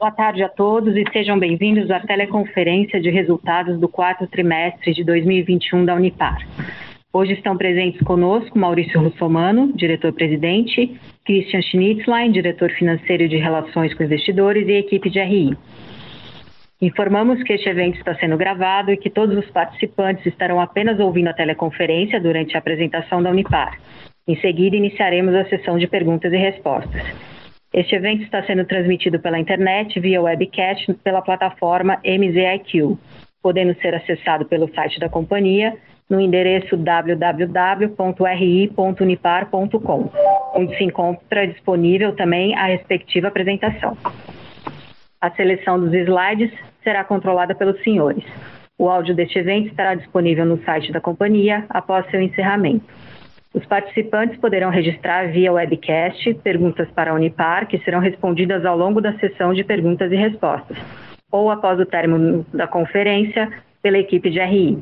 Boa tarde a todos e sejam bem-vindos à teleconferência de resultados do quarto trimestre de 2021 da Unipar. Hoje estão presentes conosco Maurício Russomano, diretor-presidente, Christian Schnitzlein, diretor financeiro de Relações com Investidores e equipe de RI. Informamos que este evento está sendo gravado e que todos os participantes estarão apenas ouvindo a teleconferência durante a apresentação da Unipar. Em seguida, iniciaremos a sessão de perguntas e respostas. Este evento está sendo transmitido pela internet via webcast pela plataforma MZIQ, podendo ser acessado pelo site da companhia no endereço www.ri.unipar.com, onde se encontra disponível também a respectiva apresentação. A seleção dos slides será controlada pelos senhores. O áudio deste evento estará disponível no site da companhia após seu encerramento. Os participantes poderão registrar via webcast perguntas para a Unipar, que serão respondidas ao longo da sessão de perguntas e respostas, ou após o término da conferência pela equipe de RI.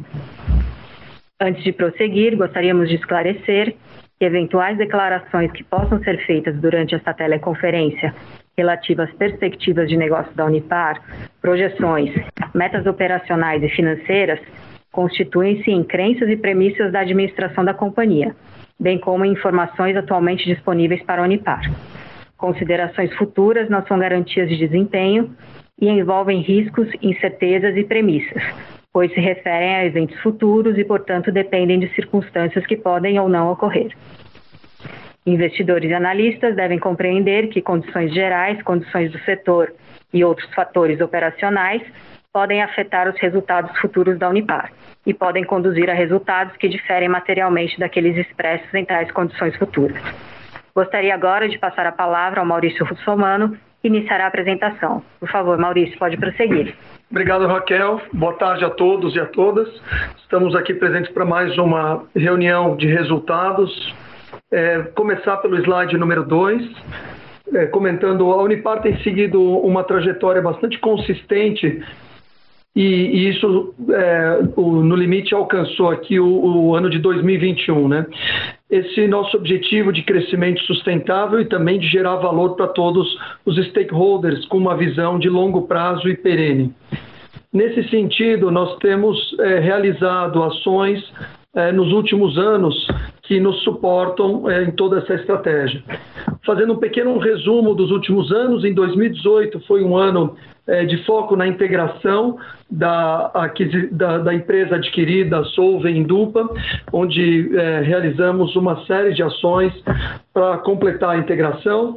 Antes de prosseguir, gostaríamos de esclarecer que eventuais declarações que possam ser feitas durante esta teleconferência relativas às perspectivas de negócio da Unipar, projeções, metas operacionais e financeiras, constituem-se em crenças e premissas da administração da companhia, bem como informações atualmente disponíveis para a Unipar. Considerações futuras não são garantias de desempenho e envolvem riscos, incertezas e premissas, pois se referem a eventos futuros e, portanto, dependem de circunstâncias que podem ou não ocorrer. Investidores e analistas devem compreender que condições gerais, condições do setor e outros fatores operacionais podem afetar os resultados futuros da Unipar e podem conduzir a resultados que diferem materialmente daqueles expressos em tais condições futuras. Gostaria agora de passar a palavra ao Maurício Russomano, que iniciará a apresentação. Por favor, Maurício, pode prosseguir. Obrigado, Raquel. Boa tarde a todos e a todas. Estamos aqui presentes para mais uma reunião de resultados. É, começar pelo slide número 2, é, comentando a Unipar tem seguido uma trajetória bastante consistente e, isso, é, o, no limite, alcançou aqui o, o, ano de 2021. Né? Esse nosso objetivo de crescimento sustentável e também de gerar valor para todos os stakeholders com uma visão de longo prazo e perene. Nesse sentido, nós temos é, realizado ações é, nos últimos anos que nos suportam é, em toda essa estratégia. Fazendo um pequeno resumo dos últimos anos, em 2018 foi um ano é, de foco na integração da, da, da empresa adquirida Solve Dupa, onde é, realizamos uma série de ações para completar a integração.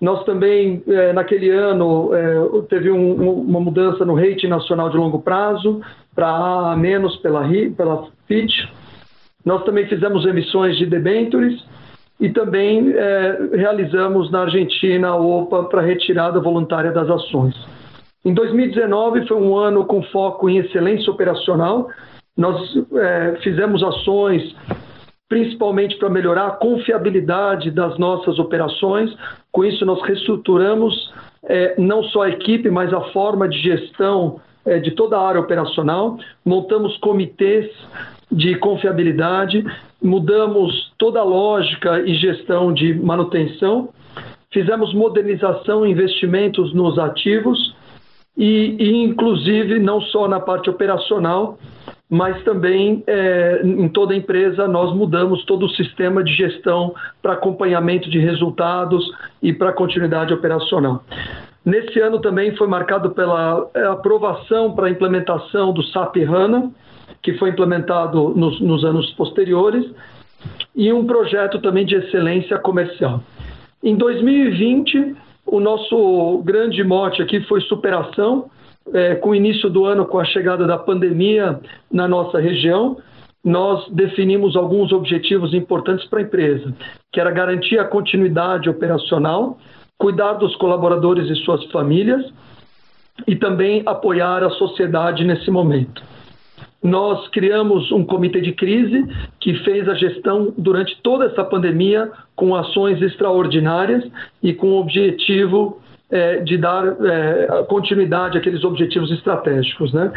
Nós também, é, naquele ano, é, teve um, uma mudança no rate nacional de longo prazo para A menos pela, pela FIT, nós também fizemos emissões de debentures e também é, realizamos na Argentina a OPA para retirada voluntária das ações. Em 2019 foi um ano com foco em excelência operacional. Nós é, fizemos ações principalmente para melhorar a confiabilidade das nossas operações. Com isso, nós reestruturamos é, não só a equipe, mas a forma de gestão é, de toda a área operacional. Montamos comitês de confiabilidade, mudamos toda a lógica e gestão de manutenção, fizemos modernização e investimentos nos ativos e, e, inclusive, não só na parte operacional, mas também é, em toda a empresa nós mudamos todo o sistema de gestão para acompanhamento de resultados e para continuidade operacional. Nesse ano também foi marcado pela é, aprovação para a implementação do SAP HANA, que foi implementado nos, nos anos posteriores, e um projeto também de excelência comercial. Em 2020, o nosso grande mote aqui foi superação, é, com o início do ano, com a chegada da pandemia na nossa região, nós definimos alguns objetivos importantes para a empresa, que era garantir a continuidade operacional, cuidar dos colaboradores e suas famílias e também apoiar a sociedade nesse momento nós criamos um comitê de crise que fez a gestão durante toda essa pandemia com ações extraordinárias e com o objetivo é, de dar é, continuidade àqueles objetivos estratégicos. Né?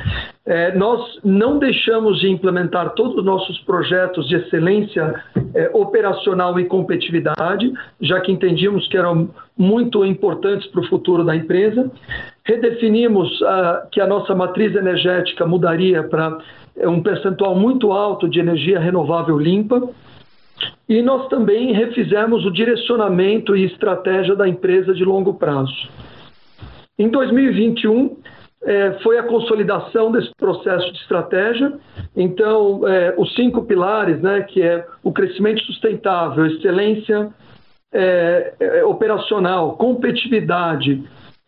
É, nós não deixamos de implementar todos os nossos projetos de excelência é, operacional e competitividade, já que entendíamos que eram muito importantes para o futuro da empresa. Redefinimos uh, que a nossa matriz energética mudaria para um percentual muito alto de energia renovável limpa. E nós também refizemos o direcionamento e estratégia da empresa de longo prazo. Em 2021, é, foi a consolidação desse processo de estratégia. Então, é, os cinco pilares, né, que é o crescimento sustentável, excelência é, é operacional, competitividade,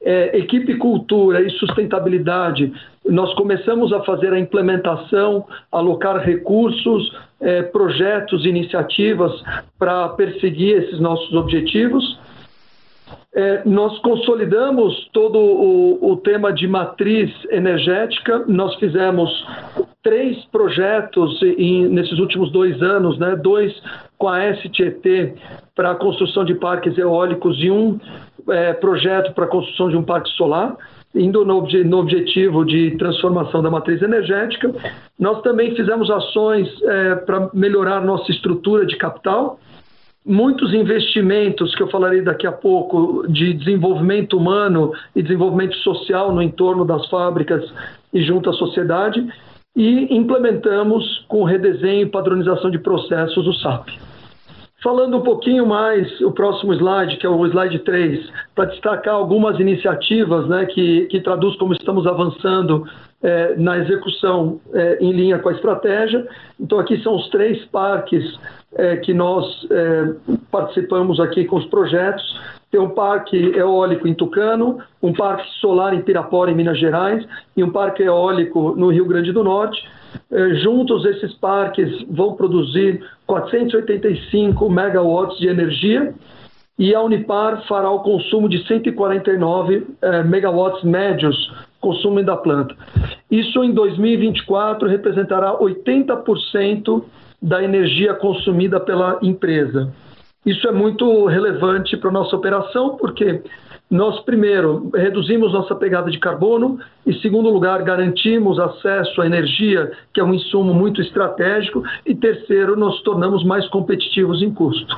é, equipe cultura e sustentabilidade, nós começamos a fazer a implementação, alocar recursos, é, projetos, iniciativas para perseguir esses nossos objetivos. É, nós consolidamos todo o, o, tema de matriz energética. Nós fizemos três projetos em, nesses últimos dois anos, né? dois com a STT para a construção de parques eólicos e um é, projeto para a construção de um parque solar, indo no, no, objetivo de transformação da matriz energética. Nós também fizemos ações é, para melhorar nossa estrutura de capital muitos investimentos que eu falarei daqui a pouco de desenvolvimento humano e desenvolvimento social no entorno das fábricas e junto à sociedade e implementamos com redesenho e padronização de processos o SAP. Falando um pouquinho mais, o próximo slide, que é o slide 3, para destacar algumas iniciativas né, que, que traduz como estamos avançando é, na execução é, em linha com a estratégia. Então, aqui são os três parques é, que nós é, participamos aqui com os projetos. Tem um parque eólico em Tucano, um parque solar em Pirapora, em Minas Gerais, e um parque eólico no Rio Grande do Norte. É, juntos, esses parques vão produzir 485 megawatts de energia e a Unipar fará o consumo de 149 é, megawatts médios consumo da planta. Isso em 2024 representará 80% da energia consumida pela empresa. Isso é muito relevante para a nossa operação, porque nós, primeiro, reduzimos nossa pegada de carbono, e, segundo lugar, garantimos acesso à energia, que é um insumo muito estratégico, e, terceiro, nos tornamos mais competitivos em custo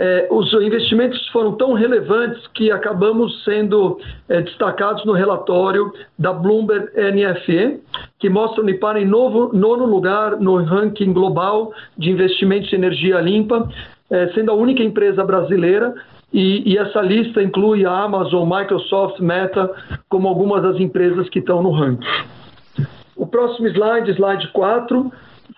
é, os investimentos foram tão relevantes que acabamos sendo é, destacados no relatório da Bloomberg NFE, que mostra o Unipar em novo, nono lugar no ranking global de investimentos em energia limpa, é, sendo a única empresa brasileira. E, e, essa lista inclui a Amazon, Microsoft, Meta, como algumas das empresas que estão no ranking. O próximo slide, slide 4,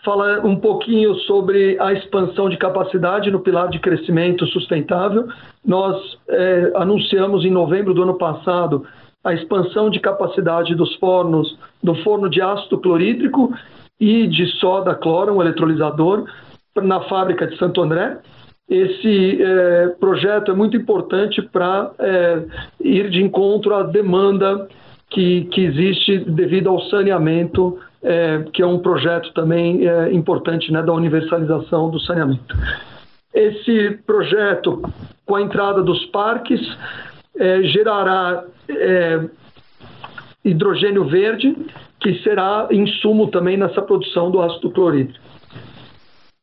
falar um pouquinho sobre a expansão de capacidade no pilar de crescimento sustentável. Nós é, anunciamos em novembro do ano passado a expansão de capacidade dos fornos, do forno de ácido clorídrico e de soda cloro, um eletrolisador, na fábrica de Santo André. Esse é, projeto é muito importante para é, ir de encontro à demanda que, que existe devido ao saneamento é, que é um projeto também é, importante né, da universalização do saneamento. Esse projeto, com a entrada dos parques, é, gerará é, hidrogênio verde, que será insumo também nessa produção do ácido clorídrico.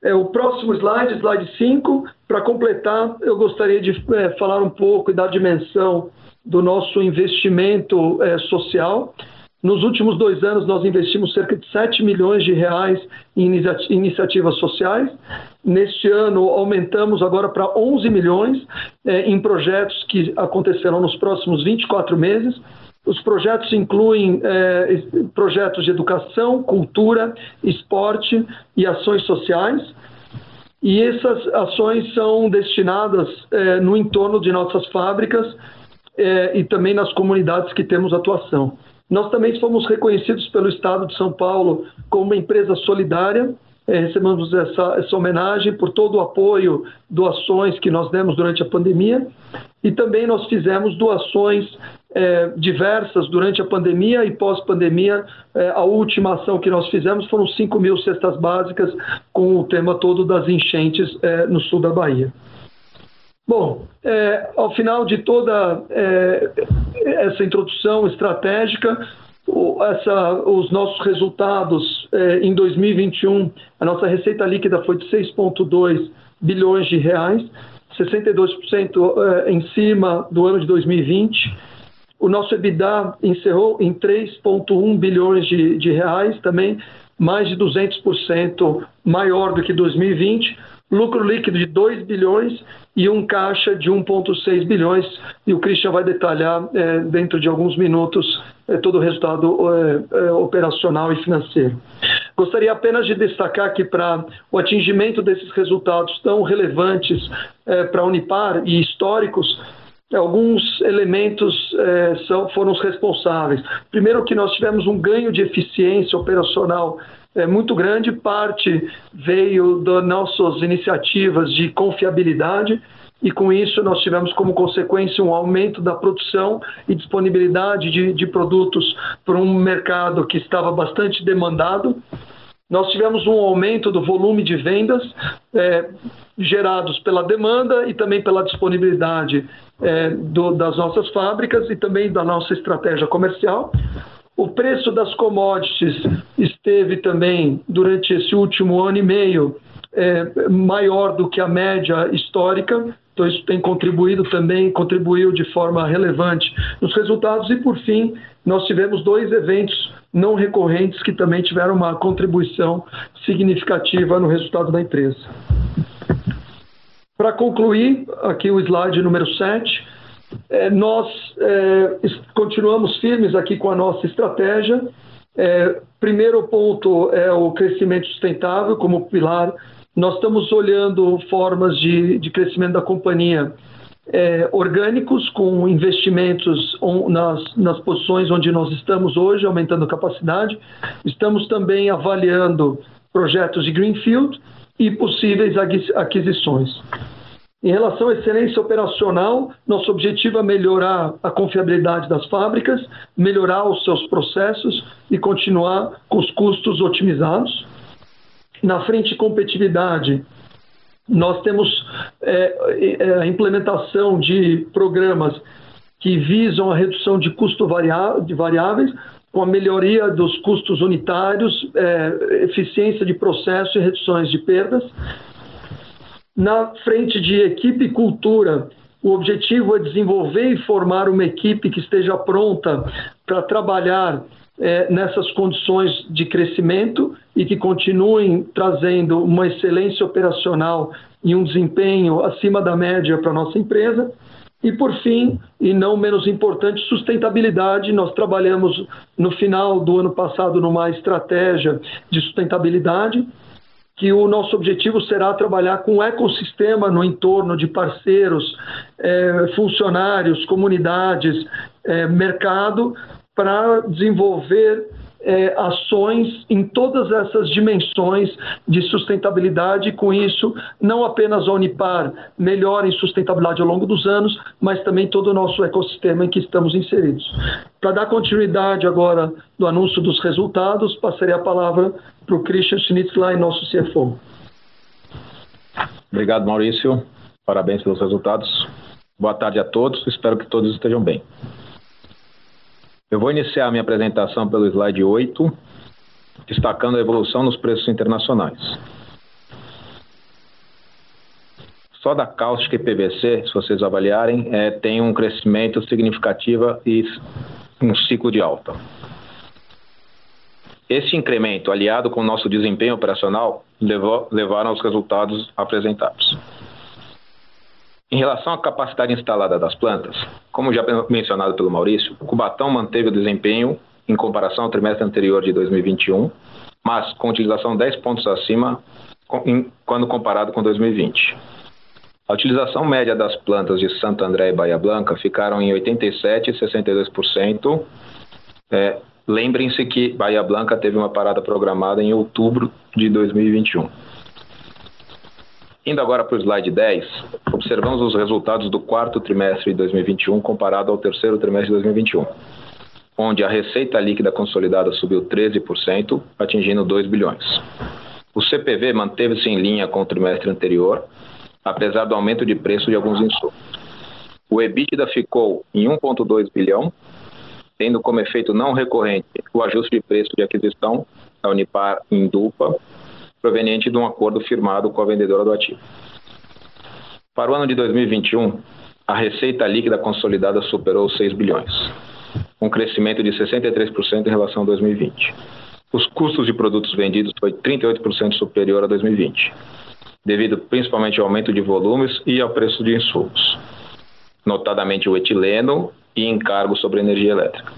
É, o próximo slide, slide 5, para completar, eu gostaria de é, falar um pouco e dar dimensão do nosso investimento é, social. Nos últimos dois anos, nós investimos cerca de 7 milhões de reais em iniciativas sociais. Neste ano, aumentamos agora para 11 milhões é, em projetos que acontecerão nos próximos 24 meses. Os projetos incluem é, projetos de educação, cultura, esporte e ações sociais. E essas ações são destinadas é, no entorno de nossas fábricas e também nas comunidades que temos atuação. Nós também fomos reconhecidos pelo Estado de São Paulo como uma empresa solidária. É, recebemos essa, essa homenagem por todo o apoio, doações que nós demos durante a pandemia. E também nós fizemos doações é, diversas durante a pandemia e pós-pandemia. É, a última ação que nós fizemos foram 5 mil cestas básicas com o tema todo das enchentes é, no sul da Bahia. Bom, é, ao final de toda é, essa introdução estratégica, o, essa, os nossos resultados é, em 2021, a nossa receita líquida foi de 6,2 bilhões de reais, 62% é, em cima do ano de 2020. O nosso EBITDA encerrou em 3,1 bilhões de, de reais, também mais de 200% maior do que 2020 lucro líquido de 2 bilhões e um caixa de 1,6 bilhões. E o Christian vai detalhar é, dentro de alguns minutos é, todo o resultado é, é operacional e financeiro. Gostaria apenas de destacar que para o atingimento desses resultados tão relevantes é, para a Unipar e históricos, alguns elementos é, são, foram os responsáveis. Primeiro que nós tivemos um ganho de eficiência operacional é muito grande, parte veio das nossas iniciativas de confiabilidade, e com isso nós tivemos como consequência um aumento da produção e disponibilidade de, de produtos para um mercado que estava bastante demandado. Nós tivemos um aumento do volume de vendas é, gerados pela demanda e também pela disponibilidade é, do, das nossas fábricas e também da nossa estratégia comercial. O preço das commodities esteve também, durante esse último ano e meio, é, maior do que a média histórica, então isso tem contribuído também, contribuiu de forma relevante nos resultados. E, por fim, nós tivemos dois eventos não recorrentes que também tiveram uma contribuição significativa no resultado da empresa. Para concluir, aqui o slide número 7, é, nós é, continuamos firmes aqui com a nossa estratégia. É, primeiro ponto é o crescimento sustentável como pilar. Nós estamos olhando formas de, de crescimento da companhia é, orgânicos, com investimentos nas, nas posições onde nós estamos hoje, aumentando capacidade. Estamos também avaliando projetos de Greenfield e possíveis aquisições. Em relação à excelência operacional, nosso objetivo é melhorar a confiabilidade das fábricas, melhorar os seus processos e continuar com os custos otimizados. Na frente de competitividade, nós temos é, é, a implementação de programas que visam a redução de custo de variáveis, com a melhoria dos custos unitários, é, eficiência de processo e reduções de perdas na frente de equipe e cultura, o objetivo é desenvolver e formar uma equipe que esteja pronta para trabalhar é, nessas condições de crescimento e que continuem trazendo uma excelência operacional e um desempenho acima da média para a nossa empresa. E, por fim, e não menos importante, sustentabilidade. Nós trabalhamos no final do ano passado numa estratégia de sustentabilidade que o nosso objetivo será trabalhar com um ecossistema no entorno de parceiros, é, funcionários, comunidades, é, mercado, para desenvolver é, ações em todas essas dimensões de sustentabilidade, e com isso, não apenas a Unipar melhora em sustentabilidade ao longo dos anos, mas também todo o nosso ecossistema em que estamos inseridos. Para dar continuidade agora do anúncio dos resultados, passarei a palavra para o Christian Schnitzler, nosso CFO. Obrigado, Maurício. Parabéns pelos resultados. Boa tarde a todos. Espero que todos estejam bem. Eu vou iniciar a minha apresentação pelo slide 8, destacando a evolução nos preços internacionais. Só da cáustica e PVC, se vocês avaliarem, é, tem um crescimento significativo e um ciclo de alta. Esse incremento, aliado com o nosso desempenho operacional, levou, levaram aos resultados apresentados. Em relação à capacidade instalada das plantas, como já mencionado pelo Maurício, o Cubatão manteve o desempenho em comparação ao trimestre anterior de 2021, mas com utilização 10 pontos acima quando comparado com 2020. A utilização média das plantas de Santo André e Bahia Blanca ficaram em 87% e 62%. É, Lembrem-se que Bahia Blanca teve uma parada programada em outubro de 2021. Indo agora para o slide 10, observamos os resultados do quarto trimestre de 2021 comparado ao terceiro trimestre de 2021, onde a receita líquida consolidada subiu 13%, atingindo 2 bilhões. O CPV manteve-se em linha com o trimestre anterior, apesar do aumento de preço de alguns insumos. O EBITDA ficou em 1,2 bilhão, tendo como efeito não recorrente o ajuste de preço de aquisição da Unipar em Dupa, proveniente de um acordo firmado com a vendedora do ativo. Para o ano de 2021, a receita líquida consolidada superou 6 bilhões. um crescimento de 63% em relação a 2020. Os custos de produtos vendidos foi 38% superior a 2020, devido principalmente ao aumento de volumes e ao preço de insumos, notadamente o etileno e encargos sobre energia elétrica.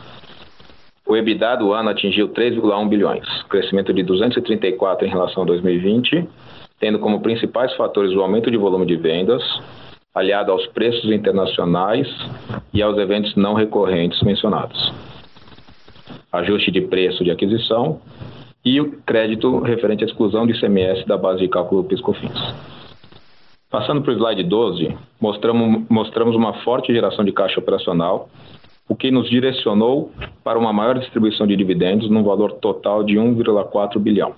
O EBITDA do ano atingiu 3,1 bilhões, crescimento de 234 em relação a 2020, tendo como principais fatores o aumento de volume de vendas, aliado aos preços internacionais e aos eventos não recorrentes mencionados. Ajuste de preço de aquisição e o crédito referente à exclusão de ICMS da base de cálculo PiscoFins. Passando para o slide 12, mostramos, mostramos uma forte geração de caixa operacional, o que nos direcionou para uma maior distribuição de dividendos num valor total de 1,4 bilhão.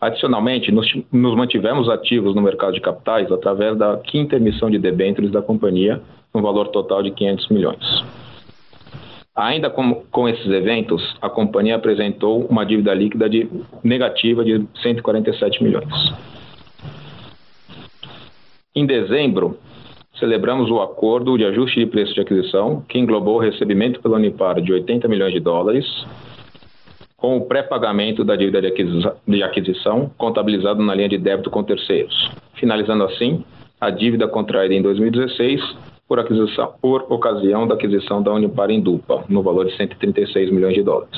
Adicionalmente, nos, nos mantivemos ativos no mercado de capitais através da quinta emissão de debêntures da companhia, no valor total de 500 milhões. Ainda com, com, esses eventos, a companhia apresentou uma dívida líquida de, negativa de 147 milhões. Em dezembro, celebramos o acordo de ajuste de preço de aquisição, que englobou o recebimento pela Unipar de 80 milhões de dólares com o pré-pagamento da dívida de aquisição, contabilizado na linha de débito com terceiros, finalizando assim a dívida contraída em 2016 por, aquisição, por ocasião da aquisição da Unipar em Dupa, no valor de 136 milhões de dólares.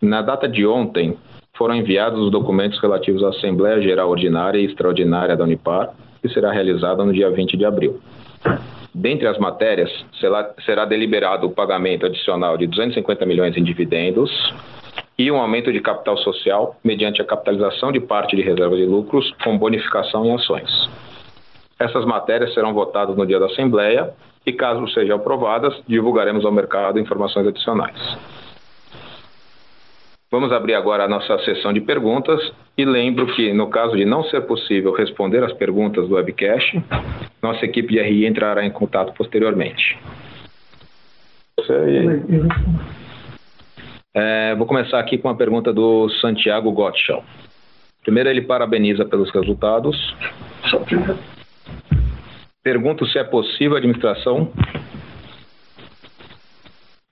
Na data de ontem, foram enviados os documentos relativos à Assembleia Geral Ordinária e Extraordinária da Unipar, que será realizada no dia 20 de abril. Dentre as matérias, será, deliberado o pagamento adicional de 250 milhões em dividendos e um aumento de capital social mediante a capitalização de parte de reserva de lucros com bonificação em ações. Essas matérias serão votadas no dia da Assembleia e, caso sejam aprovadas, divulgaremos ao mercado informações adicionais. Vamos abrir agora a nossa sessão de perguntas e lembro que, no caso de não ser possível responder as perguntas do webcast, nossa equipe de RI entrará em contato posteriormente. É, vou começar aqui com a pergunta do Santiago Gottschall. Primeiro, ele parabeniza pelos resultados. Pergunta se é possível a administração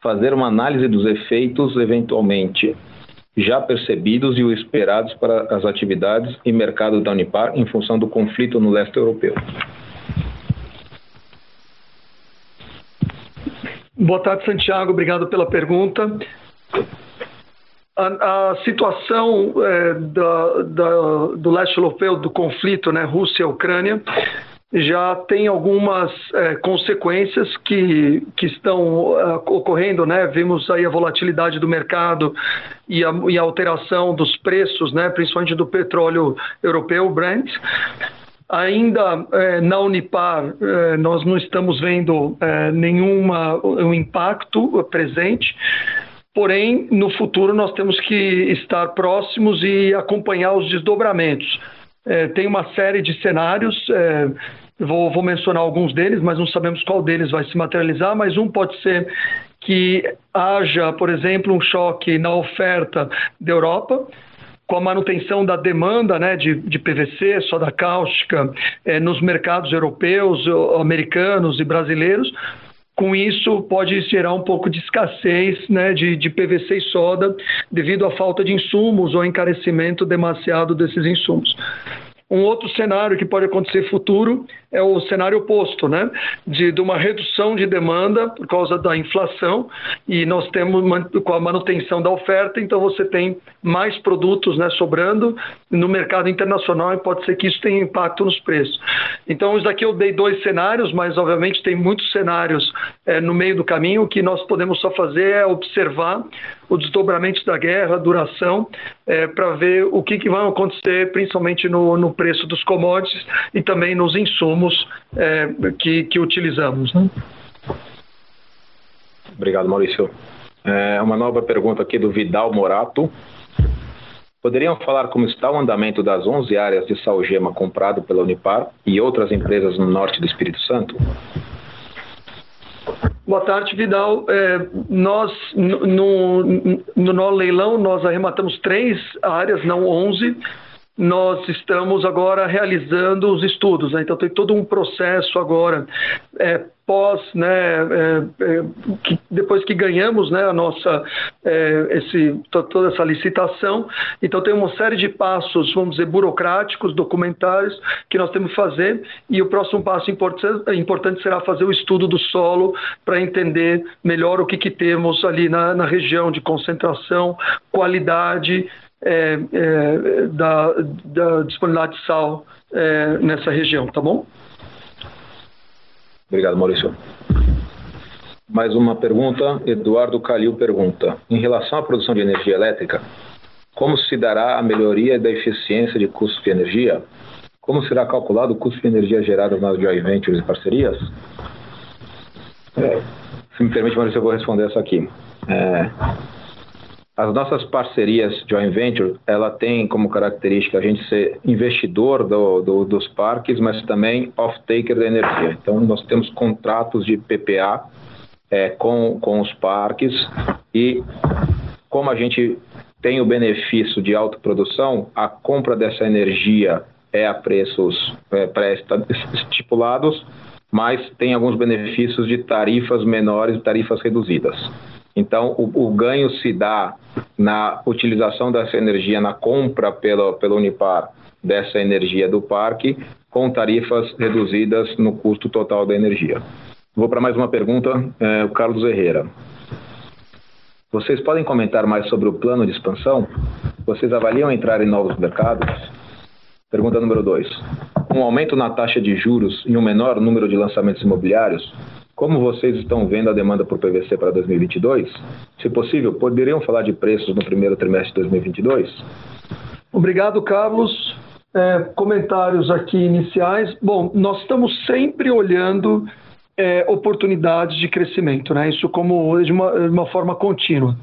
fazer uma análise dos efeitos eventualmente já percebidos e o esperados para as atividades e mercado da Unipar em função do conflito no leste europeu. Boa tarde, Santiago. Obrigado pela pergunta. A, a situação é, da, da, do leste europeu, do conflito, né, Rússia-Ucrânia, já tem algumas é, consequências que, que estão uh, ocorrendo, né? Vimos aí a volatilidade do mercado e a, e a alteração dos preços, né? Principalmente do petróleo europeu, Brent. Ainda é, na Unipar, é, nós não estamos vendo é, nenhuma um impacto presente. Porém, no futuro nós temos que estar próximos e acompanhar os desdobramentos. É, tem uma série de cenários, é, vou, vou, mencionar alguns deles, mas não sabemos qual deles vai se materializar, mas um pode ser que haja, por exemplo, um choque na oferta da Europa, com a manutenção da demanda né, de, de PVC, soda cáustica, é, nos mercados europeus, americanos e brasileiros, com isso, pode gerar um pouco de escassez né, de, de PVC e soda devido à falta de insumos ou encarecimento demasiado desses insumos. Um outro cenário que pode acontecer futuro é o cenário oposto, né? De, de, uma redução de demanda por causa da inflação e nós temos com a manutenção da oferta, então você tem mais produtos né, sobrando no mercado internacional e pode ser que isso tenha impacto nos preços. Então, isso daqui eu dei dois cenários, mas obviamente tem muitos cenários é, no meio do caminho. O que nós podemos só fazer é observar o desdobramento da guerra, a duração, é, para ver o que, que vai acontecer, principalmente no, no preço dos commodities e também nos insumos é, que, que utilizamos. Né? Obrigado, Maurício. É uma nova pergunta aqui do Vidal Morato. Poderiam falar como está o andamento das 11 áreas de salgema comprado pela Unipar e outras empresas no norte do Espírito Santo? Boa tarde, Vidal. É, nós, no, no, no leilão, nós arrematamos três áreas, não 11. Nós estamos agora realizando os estudos, né? então tem todo um processo agora é, pós, né, é, é, que depois que ganhamos, né, a nossa, é, esse, toda essa licitação, então tem uma série de passos, vamos dizer, burocráticos, documentários, que nós temos que fazer, e o próximo passo importante, importante será fazer o estudo do solo para entender melhor o que, que temos ali na, na região de concentração, qualidade, é, é, da, da, disponibilidade de sal é, nessa região, tá bom? Obrigado, Maurício. Mais uma pergunta. Eduardo Calil pergunta: Em relação à produção de energia elétrica, como se dará a melhoria da eficiência de custo de energia? Como será calculado o custo de energia gerado nas joint ventures e parcerias? É, se me permite, Maurício, eu vou responder essa aqui. É, as nossas parcerias joint venture, ela tem como característica a gente ser investidor do, do, dos parques, mas também off-taker da energia. Então, nós temos contratos de PPA é, com, com os parques e como a gente tem o benefício de autoprodução, a compra dessa energia é a preços é, pré-estipulados, mas tem alguns benefícios de tarifas menores, tarifas reduzidas. Então, o, o, ganho se dá na utilização dessa energia, na compra pelo, pelo Unipar dessa energia do parque, com tarifas reduzidas no custo total da energia. Vou para mais uma pergunta, é, o Carlos Herrera. Vocês podem comentar mais sobre o plano de expansão? Vocês avaliam entrar em novos mercados? Pergunta número 2. Com um aumento na taxa de juros e um menor número de lançamentos imobiliários, como vocês estão vendo a demanda por PVC para 2022? Se possível, poderiam falar de preços no primeiro trimestre de 2022? Obrigado, Carlos. É, comentários aqui iniciais. Bom, nós estamos sempre olhando é, oportunidades de crescimento, né? Isso como de uma, de uma, forma contínua.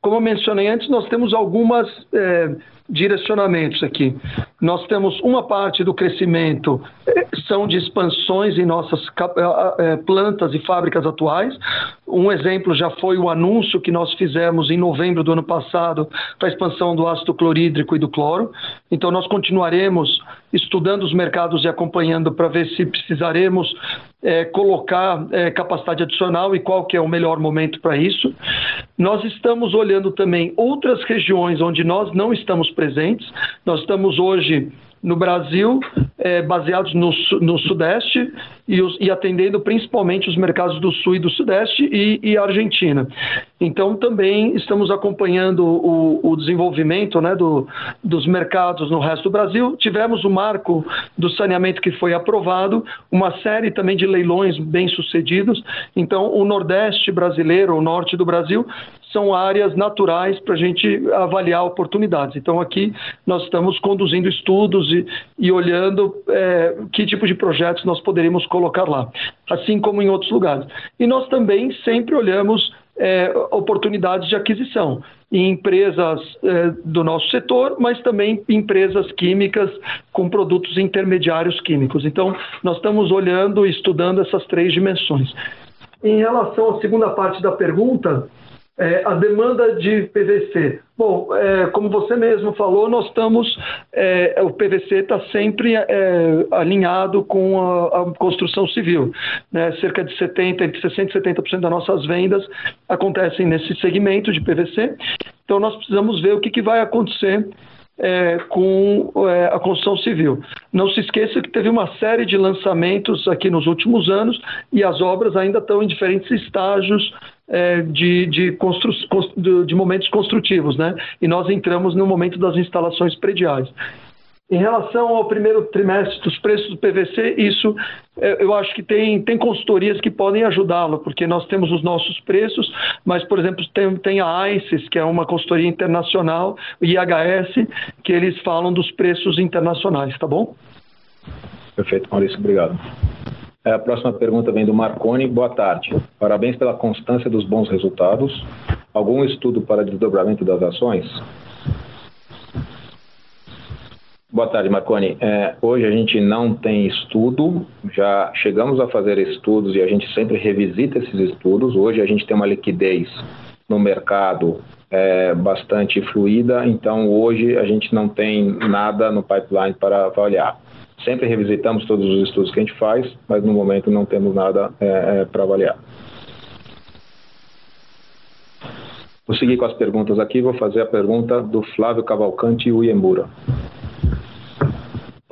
Como eu mencionei antes, nós temos algumas é, direcionamentos aqui. Nós temos uma parte do crescimento eh, são de expansões em nossas eh, eh, plantas e fábricas atuais. Um exemplo já foi o anúncio que nós fizemos em novembro do ano passado para a expansão do ácido clorídrico e do cloro. Então, nós continuaremos estudando os mercados e acompanhando para ver se precisaremos é, colocar é, capacidade adicional e qual que é o melhor momento para isso. Nós estamos olhando também outras regiões onde nós não estamos. Nós estamos hoje no Brasil, é, baseados no, no Sudeste e, os, e, atendendo principalmente os mercados do Sul e do Sudeste e, e Argentina. Então, também estamos acompanhando o, o desenvolvimento né, do, dos mercados no resto do Brasil. Tivemos o marco do saneamento que foi aprovado, uma série também de leilões bem-sucedidos. Então, o Nordeste brasileiro, o Norte do Brasil, são áreas naturais para a gente avaliar oportunidades. Então, aqui nós estamos conduzindo estudos e, e olhando é, que tipo de projetos nós poderíamos colocar lá, assim como em outros lugares. E nós também sempre olhamos é, oportunidades de aquisição em empresas é, do nosso setor, mas também empresas químicas com produtos intermediários químicos. Então, nós estamos olhando e estudando essas três dimensões. Em relação à segunda parte da pergunta, é, a demanda de PVC. Bom, é, como você mesmo falou, nós estamos. É, o PVC está sempre é, alinhado com a, a construção civil. Né? Cerca de 70%, entre 60% e 70% das nossas vendas acontecem nesse segmento de PVC. Então, nós precisamos ver o que, que vai acontecer é, com é, a construção civil. Não se esqueça que teve uma série de lançamentos aqui nos últimos anos e as obras ainda estão em diferentes estágios é, de, de, constru, de momentos construtivos, né? E nós entramos no momento das instalações prediais. Em relação ao primeiro trimestre dos preços do PVC, isso é, eu acho que tem, tem consultorias que podem ajudá-lo, porque nós temos os nossos preços, mas, por exemplo, tem, tem a ICES, que é uma consultoria internacional, o IHS, que eles falam dos preços internacionais, tá bom? Perfeito, Maurício, obrigado. É, a próxima pergunta vem do Marconi. Boa tarde. Parabéns pela constância dos bons resultados. Algum estudo para desdobramento das ações? Boa tarde, Marconi. É, hoje a gente não tem estudo, já chegamos a fazer estudos e a gente sempre revisita esses estudos. Hoje a gente tem uma liquidez no mercado é, bastante fluida, então hoje a gente não tem nada no pipeline para avaliar. Sempre revisitamos todos os estudos que a gente faz, mas no momento não temos nada é, é, para avaliar. Vou seguir com as perguntas aqui, vou fazer a pergunta do Flávio Cavalcante Uemura.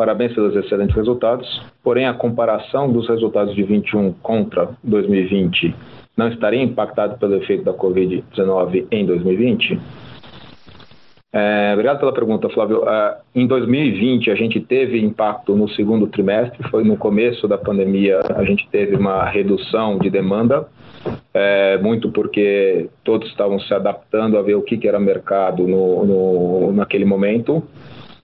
Parabéns pelos excelentes resultados, porém a comparação dos resultados de 21 contra 2020 não estaria impactado pelo efeito da Covid-19 em 2020? É, obrigado pela pergunta, Flávio. É, em 2020, a gente teve impacto no segundo trimestre, foi no começo da pandemia, a gente teve uma redução de demanda, é, muito porque todos estavam se adaptando a ver o que, que era mercado no, no naquele momento.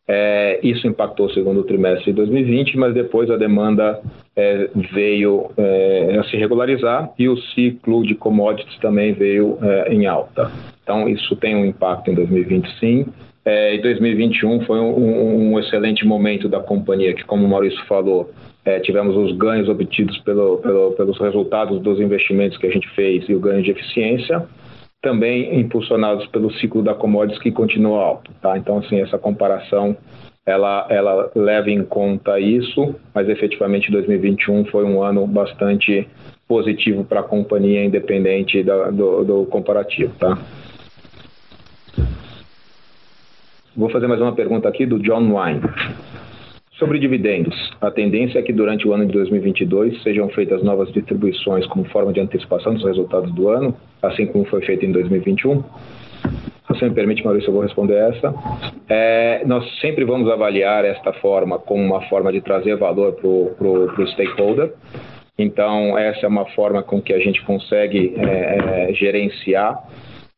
É, isso impactou o segundo trimestre de 2020, mas depois a demanda é, veio é, a se regularizar e o ciclo de commodities também veio é, em alta. Então, isso tem um impacto em 2020, sim. É, e 2021 foi um, um, excelente momento da companhia, que, como o Maurício falou, é, tivemos os ganhos obtidos pelo, pelo, pelos resultados dos investimentos que a gente fez e o ganho de eficiência também impulsionados pelo ciclo da commodities que continua alto, tá? Então, assim, essa comparação ela, ela leva em conta isso, mas efetivamente 2021 foi um ano bastante positivo para a companhia, independente do, do, do comparativo, tá? Vou fazer mais uma pergunta aqui do John Wine. Sobre dividendos, a tendência é que durante o ano de 2022 sejam feitas novas distribuições como forma de antecipação dos resultados do ano, assim como foi feito em 2021? Se você me permite, Maurício, eu vou responder essa. É, nós sempre vamos avaliar esta forma como uma forma de trazer valor para o stakeholder. Então, essa é uma forma com que a gente consegue é, é gerenciar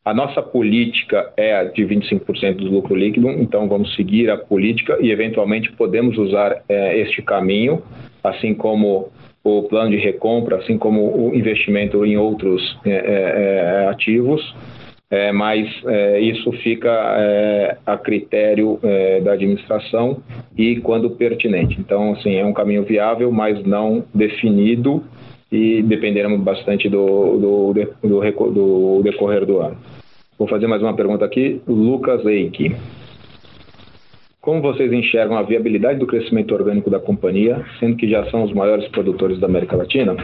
a nossa política é a de 25% do lucro líquido, então vamos seguir a política e, eventualmente, podemos usar é, este caminho, assim como o plano de recompra, assim como o investimento em outros é, é, é ativos, mas isso fica a critério da administração e quando pertinente. Então, assim, é um caminho viável, mas não definido e dependeremos bastante do, do, do, do decorrer do ano. Vou fazer mais uma pergunta aqui. Lucas Eike. Como vocês enxergam a viabilidade do crescimento orgânico da companhia, sendo que já são os maiores produtores da América Latina?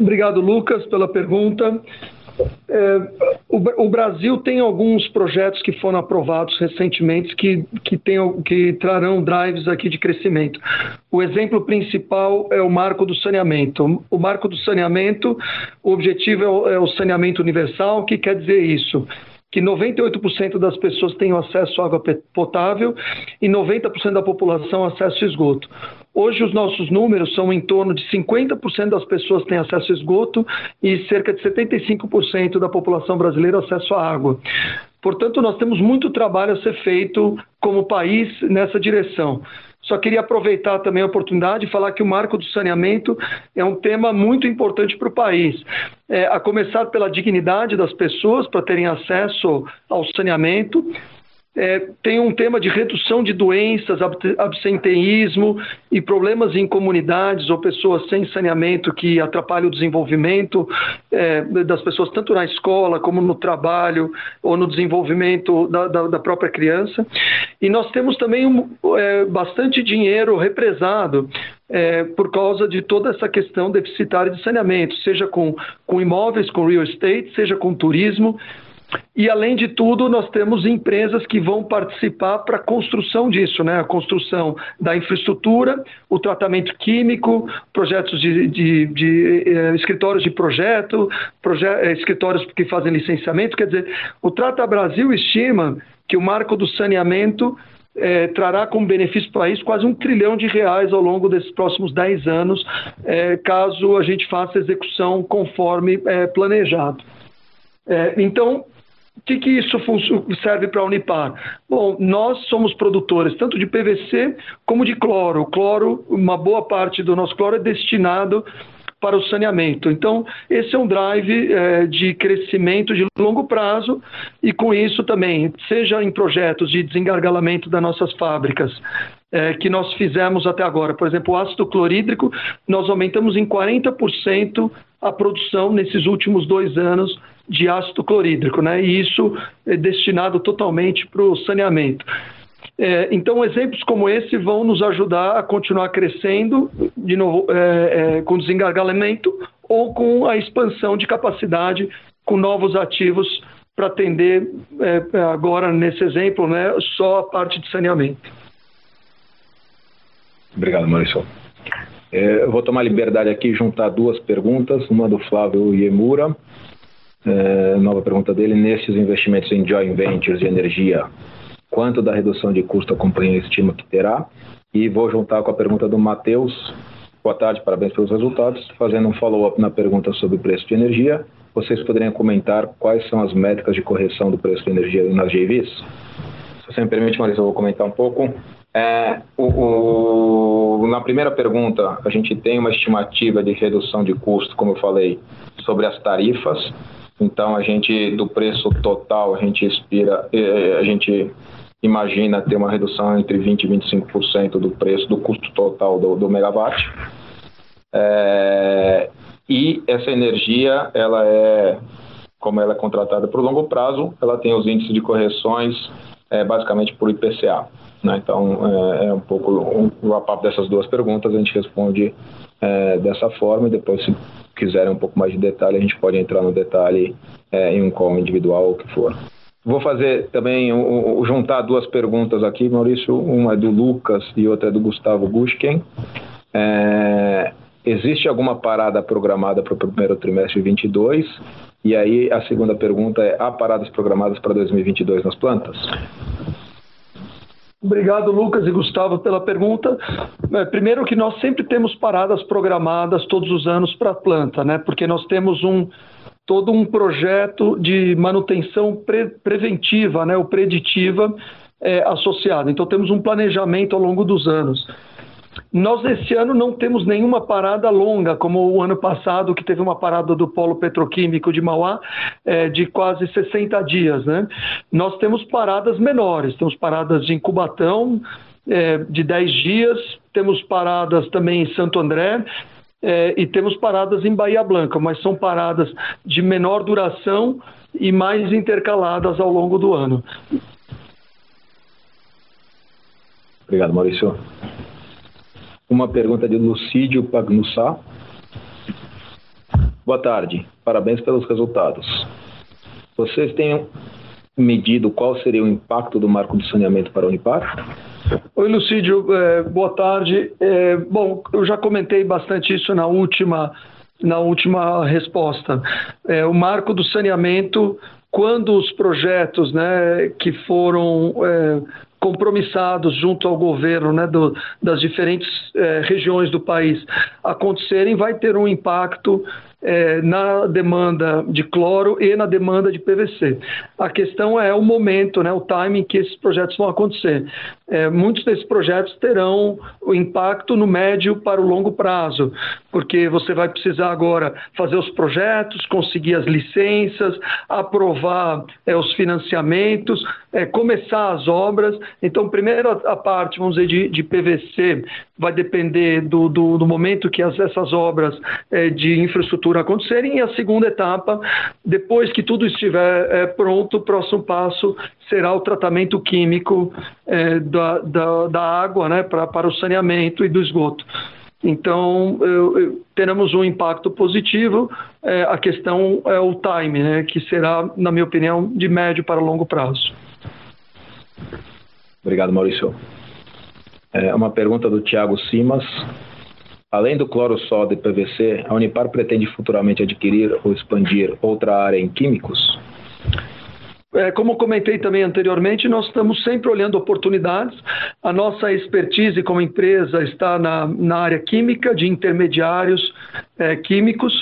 Obrigado, Lucas, pela pergunta. É, o, o, Brasil tem alguns projetos que foram aprovados recentemente que, que, tem, que trarão drives aqui de crescimento. O exemplo principal é o marco do saneamento. O marco do saneamento, o objetivo é o, é o saneamento universal. O que quer dizer isso? que 98% das pessoas tenham acesso à água potável e 90% da população acesso a esgoto. Hoje os nossos números são em torno de 50% das pessoas têm acesso a esgoto e cerca de 75% da população brasileira acesso à água. Portanto, nós temos muito trabalho a ser feito como país nessa direção. Só queria aproveitar também a oportunidade e falar que o marco do saneamento é um tema muito importante para o país. É, a começar pela dignidade das pessoas para terem acesso ao saneamento, é, tem um tema de redução de doenças, absenteísmo e problemas em comunidades ou pessoas sem saneamento que atrapalham o desenvolvimento é, das pessoas, tanto na escola como no trabalho ou no desenvolvimento da, da, da própria criança. E nós temos também um, é, bastante dinheiro represado é, por causa de toda essa questão deficitária de saneamento, seja com, com imóveis, com real estate, seja com turismo, e, além de tudo, nós temos empresas que vão participar para a construção disso, né? a construção da infraestrutura, o tratamento químico, projetos de, de, de eh, escritórios de projeto, proje eh, escritórios que fazem licenciamento. Quer dizer, o Trata Brasil estima que o marco do saneamento é, trará como benefício para o país quase um trilhão de reais ao longo desses próximos 10 anos, é, caso a gente faça a execução conforme planejado. então, que, que isso serve para a Unipar? Bom, nós somos produtores tanto de PVC como de cloro. O cloro, uma boa parte do nosso cloro é destinado para o saneamento. Então, esse é um drive é, de crescimento de longo prazo e, com isso, também, seja em projetos de desengargalamento das nossas fábricas, é, que nós fizemos até agora. Por exemplo, o ácido clorídrico, nós aumentamos em 40% a produção nesses últimos dois anos de ácido clorídrico, né? E isso é destinado totalmente para o saneamento. É, então, exemplos como esse vão nos ajudar a continuar crescendo, de novo, é, é, com desengargalamento ou com a expansão de capacidade com novos ativos para atender, é, agora nesse exemplo, né, só a parte de saneamento. Obrigado, Maurício. É, eu vou tomar liberdade aqui juntar duas perguntas, uma do Flávio Iemura, é, nova pergunta dele, nesses investimentos em joint ventures de energia, quanto da redução de custo a companhia estima que terá? E vou juntar com a pergunta do Matheus, boa tarde, parabéns pelos resultados, fazendo um follow-up na pergunta sobre o preço de energia, vocês poderiam comentar quais são as métricas de correção do preço de energia nas JVs? Se você me permite, Marisa, eu vou comentar um pouco. É, o, o, na primeira pergunta, a gente tem uma estimativa de redução de custo, como eu falei, sobre as tarifas. Então, a gente, do preço total, a gente expira, a gente imagina ter uma redução entre 20% e 25% do preço, do custo total do, do megawatt. É, e essa energia, ela é, como ela é contratada por longo prazo, ela tem os índices de correções é, basicamente por IPCA. Né? Então, é, é, um pouco um wrap-up dessas duas perguntas, a gente responde é, dessa forma e depois, se quiserem um pouco mais de detalhe, a gente pode entrar no detalhe é, em um call individual o que for. Vou fazer também, juntar duas perguntas aqui, Maurício. Uma é do Lucas e outra é do Gustavo Gushken. É, existe alguma parada programada para o primeiro trimestre de 22? E aí a segunda pergunta é: há paradas programadas para 2022 nas plantas? Obrigado, Lucas e Gustavo, pela pergunta. É, primeiro que nós sempre temos paradas programadas todos os anos para a planta, né? Porque nós temos um todo um projeto de manutenção pre preventiva, né? Ou preditiva é, associado. Então temos um planejamento ao longo dos anos. Nós, esse ano, não temos nenhuma parada longa, como o ano passado, que teve uma parada do Polo Petroquímico de Mauá é, de quase 60 dias. Né? Nós temos paradas menores, temos paradas de incubatão é, de 10 dias, temos paradas também em Santo André, é, e temos paradas em Bahia Blanca, mas são paradas de menor duração e mais intercaladas ao longo do ano. Obrigado, Maurício. Uma pergunta de Lucídio Pagnussá. Boa tarde, parabéns pelos resultados. Vocês têm medido qual seria o impacto do marco de saneamento para a Unipar? Oi, Lucídio, é, boa tarde. É, bom, eu já comentei bastante isso na última, na última resposta. É, o marco do saneamento, quando os projetos né, que foram é, compromissados junto ao governo né, do, das diferentes eh, regiões do país acontecerem, vai ter um impacto é, na demanda de cloro e na demanda de PVC. A questão é o momento, né, o timing que esses projetos vão acontecer. É, muitos desses projetos terão o impacto no médio para o longo prazo, porque você vai precisar agora fazer os projetos, conseguir as licenças, aprovar é, os financiamentos, é, começar as obras. Então, primeiro a, parte, vamos dizer, de, de PVC vai depender do, do, do momento que as, essas obras é, de infraestrutura acontecerem. E a segunda etapa, depois que tudo estiver é, pronto, o próximo passo será o tratamento químico é, da, da, da, água né, pra, para o saneamento e do esgoto. Então, eu, eu, teremos um impacto positivo. É, a questão é o time, né, que será, na minha opinião, de médio para longo prazo. Obrigado, Maurício. É uma pergunta do Tiago Simas. Além do cloro soda e PVC, a Unipar pretende futuramente adquirir ou expandir outra área em químicos? É, como comentei também anteriormente, nós estamos sempre olhando oportunidades. A nossa expertise como empresa está na, na área química, de intermediários é, químicos.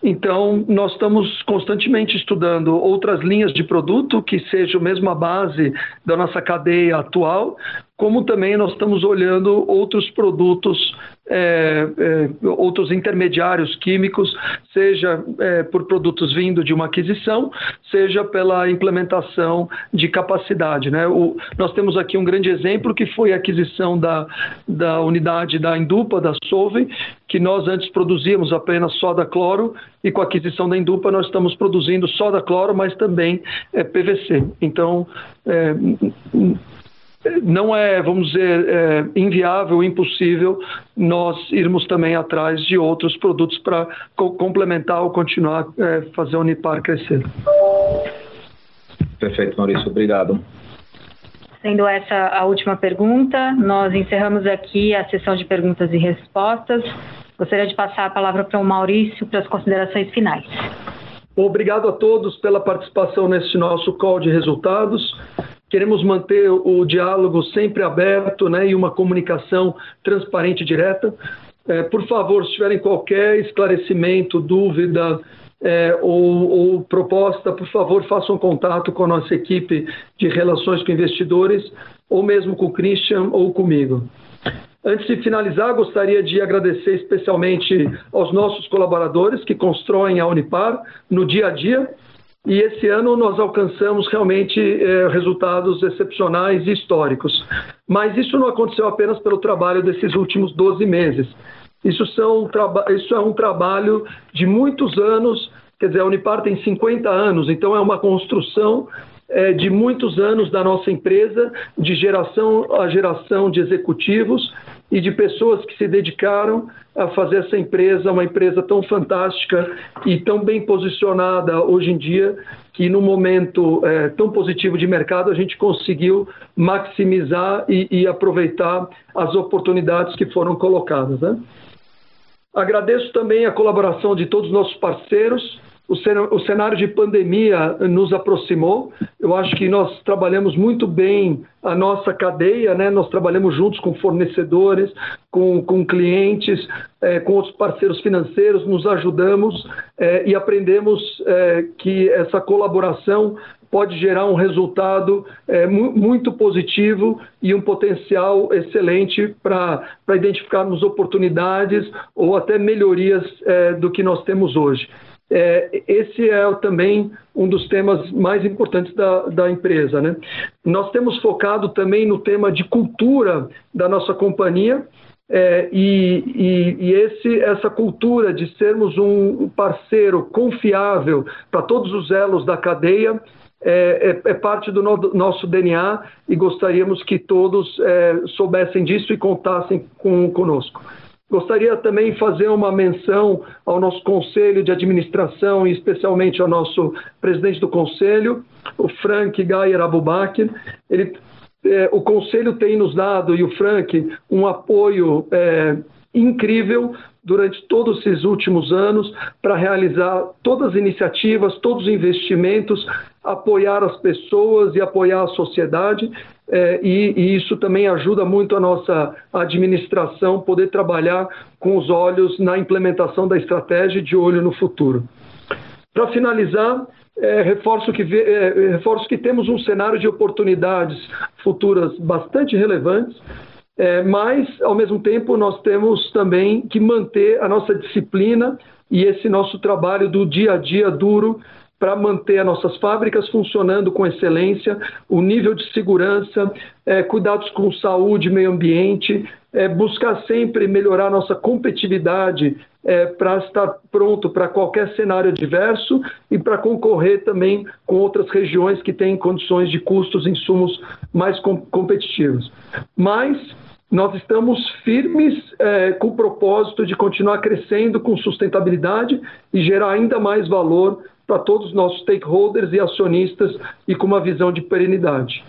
Então, nós estamos constantemente estudando outras linhas de produto que sejam mesmo a base da nossa cadeia atual, como também nós estamos olhando outros produtos, é, é, outros intermediários químicos, seja é, por produtos vindo de uma aquisição, seja pela implementação de capacidade. Né? O, nós temos aqui um grande exemplo que foi a aquisição da, da unidade da Indupa, da Solvay, que nós antes produzíamos apenas soda cloro e com a aquisição da Indupa nós estamos produzindo soda cloro, mas também é, PVC. Então, é, não é, vamos dizer, é, inviável, impossível nós irmos também atrás de outros produtos para co complementar ou continuar é, fazer a Unipar crescer. Perfeito, Maurício, obrigado. Sendo essa a última pergunta, nós encerramos aqui a sessão de perguntas e respostas. Gostaria de passar a palavra para o Maurício para as considerações finais. Obrigado a todos pela participação nesse nosso call de resultados. Queremos manter o diálogo sempre aberto né, e uma comunicação transparente e direta. É, por favor, se tiverem qualquer esclarecimento, dúvida é, ou, ou, proposta, por favor, façam contato com a nossa equipe de relações com investidores, ou mesmo com o Christian ou comigo. Antes de finalizar, gostaria de agradecer especialmente aos nossos colaboradores que constroem a Unipar no dia a dia e esse ano nós alcançamos realmente é, resultados excepcionais e históricos. Mas isso não aconteceu apenas pelo trabalho desses últimos 12 meses. Isso, são, isso é um trabalho de muitos anos, quer dizer, a Unipar tem 50 anos, então é uma construção é, de muitos anos da nossa empresa, de geração a geração de executivos e de pessoas que se dedicaram a fazer essa empresa uma empresa tão fantástica e tão bem posicionada hoje em dia que no momento é, tão positivo de mercado a gente conseguiu maximizar e, e aproveitar as oportunidades que foram colocadas. Né? Agradeço também a colaboração de todos os nossos parceiros o cenário de pandemia nos aproximou. Eu acho que nós trabalhamos muito bem a nossa cadeia, né? nós trabalhamos juntos com fornecedores, com, com clientes, é, com outros parceiros financeiros, nos ajudamos é, e aprendemos é, que essa colaboração pode gerar um resultado é, muito positivo e um potencial excelente para identificarmos oportunidades ou até melhorias é, do que nós temos hoje é, esse é também um dos temas mais importantes da, da empresa. Né? Nós temos focado também no tema de cultura da nossa companhia. É, e, e, e esse, essa cultura de sermos um parceiro confiável para todos os elos da cadeia é, é, é, parte do no, nosso DNA e gostaríamos que todos é, soubessem disso e contassem com, conosco. Gostaria também de fazer uma menção ao nosso conselho de administração e especialmente ao nosso presidente do conselho, o Frank Gayer Abubakir. Ele, é, o conselho tem nos dado, e o Frank, um apoio é, incrível durante todos esses últimos anos para realizar todas as iniciativas, todos os investimentos, apoiar as pessoas e apoiar a sociedade é, e, e, isso também ajuda muito a nossa administração poder trabalhar com os olhos na implementação da estratégia de olho no futuro. Para finalizar, é, reforço, que, é, reforço que temos um cenário de oportunidades futuras bastante relevantes, é, mas, ao mesmo tempo, nós temos também que manter a nossa disciplina e esse nosso trabalho do dia a dia duro para manter as nossas fábricas funcionando com excelência, o nível de segurança, é, cuidados com saúde, meio ambiente, é, buscar sempre melhorar nossa competitividade é, para estar pronto para qualquer cenário adverso e para concorrer também com outras regiões que têm condições de custos e insumos mais com, competitivos. Mas nós estamos firmes é, com o propósito de continuar crescendo com sustentabilidade e gerar ainda mais valor para todos os nossos stakeholders e acionistas e com uma visão de perenidade.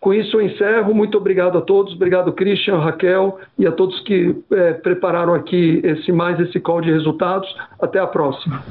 Com isso, eu encerro. Muito obrigado a todos. Obrigado, Christian, Raquel e a todos que é, prepararam aqui esse mais esse call de resultados. Até a próxima.